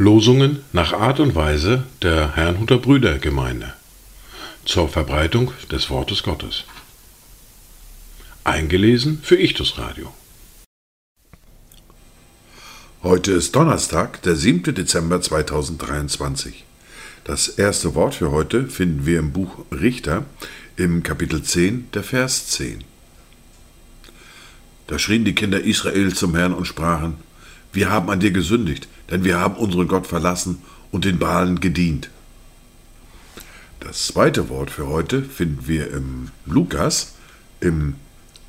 Losungen nach Art und Weise der Herrnhuter Brüdergemeinde zur Verbreitung des Wortes Gottes. Eingelesen für Ichtus Radio. Heute ist Donnerstag, der 7. Dezember 2023. Das erste Wort für heute finden wir im Buch Richter im Kapitel 10, der Vers 10. Da schrien die Kinder Israel zum Herrn und sprachen, wir haben an dir gesündigt, denn wir haben unseren Gott verlassen und den Baalen gedient. Das zweite Wort für heute finden wir im Lukas im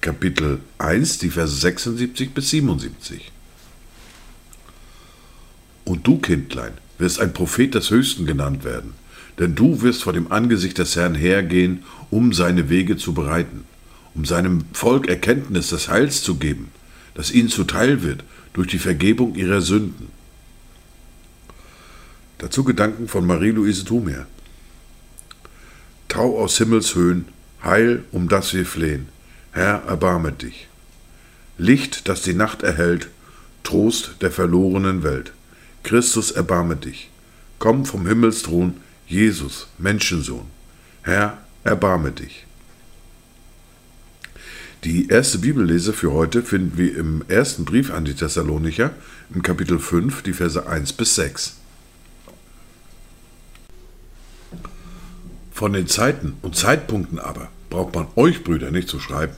Kapitel 1, die Verse 76 bis 77. Und du, Kindlein, wirst ein Prophet des Höchsten genannt werden, denn du wirst vor dem Angesicht des Herrn hergehen, um seine Wege zu bereiten, um seinem Volk Erkenntnis des Heils zu geben, das ihnen zuteil wird durch die Vergebung ihrer Sünden. Dazu Gedanken von Marie-Louise Thumer. Tau aus Himmelshöhen, Heil, um das wir flehen. Herr, erbarme dich. Licht, das die Nacht erhellt, Trost der verlorenen Welt. Christus, erbarme dich. Komm vom Himmelsthron, Jesus, Menschensohn. Herr, erbarme dich. Die erste Bibellese für heute finden wir im ersten Brief an die Thessalonicher, im Kapitel 5, die Verse 1 bis 6. Von den Zeiten und Zeitpunkten aber braucht man euch, Brüder, nicht zu schreiben.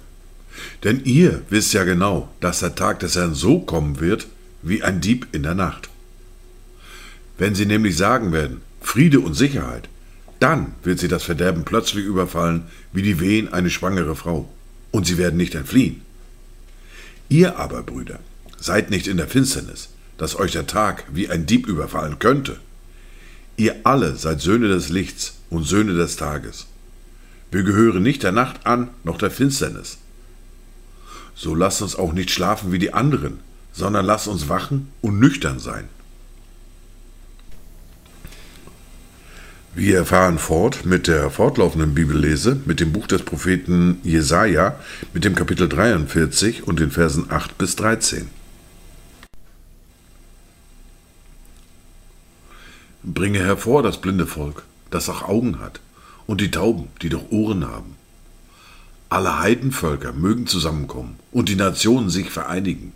Denn ihr wisst ja genau, dass der Tag des Herrn so kommen wird, wie ein Dieb in der Nacht. Wenn sie nämlich sagen werden, Friede und Sicherheit, dann wird sie das Verderben plötzlich überfallen, wie die Wehen eine schwangere Frau, und sie werden nicht entfliehen. Ihr aber, Brüder, seid nicht in der Finsternis, dass euch der Tag wie ein Dieb überfallen könnte. Ihr alle seid Söhne des Lichts und Söhne des Tages. Wir gehören nicht der Nacht an, noch der Finsternis. So lasst uns auch nicht schlafen wie die anderen, sondern lasst uns wachen und nüchtern sein. Wir fahren fort mit der fortlaufenden Bibellese, mit dem Buch des Propheten Jesaja, mit dem Kapitel 43 und den Versen 8 bis 13. Bringe hervor das blinde Volk, das auch Augen hat, und die Tauben, die doch Ohren haben. Alle Heidenvölker mögen zusammenkommen und die Nationen sich vereinigen.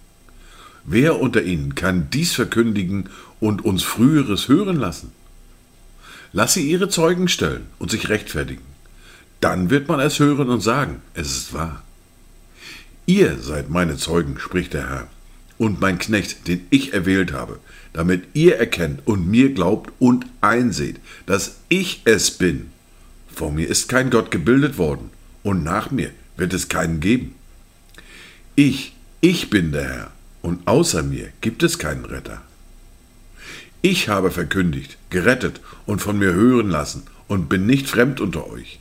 Wer unter ihnen kann dies verkündigen und uns Früheres hören lassen? Lass sie ihre Zeugen stellen und sich rechtfertigen. Dann wird man es hören und sagen, es ist wahr. Ihr seid meine Zeugen, spricht der Herr, und mein Knecht, den ich erwählt habe, damit ihr erkennt und mir glaubt und einseht, dass ich es bin. Vor mir ist kein Gott gebildet worden, und nach mir wird es keinen geben. Ich, ich bin der Herr, und außer mir gibt es keinen Retter. Ich habe verkündigt, gerettet und von mir hören lassen und bin nicht fremd unter euch.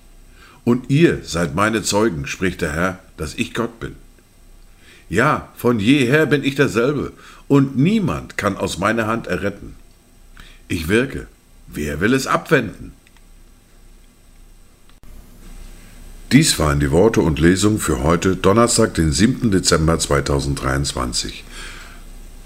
Und ihr seid meine Zeugen, spricht der Herr, dass ich Gott bin. Ja, von jeher bin ich derselbe, und niemand kann aus meiner Hand erretten. Ich wirke, wer will es abwenden? Dies waren die Worte und Lesungen für heute, Donnerstag, den 7. Dezember 2023.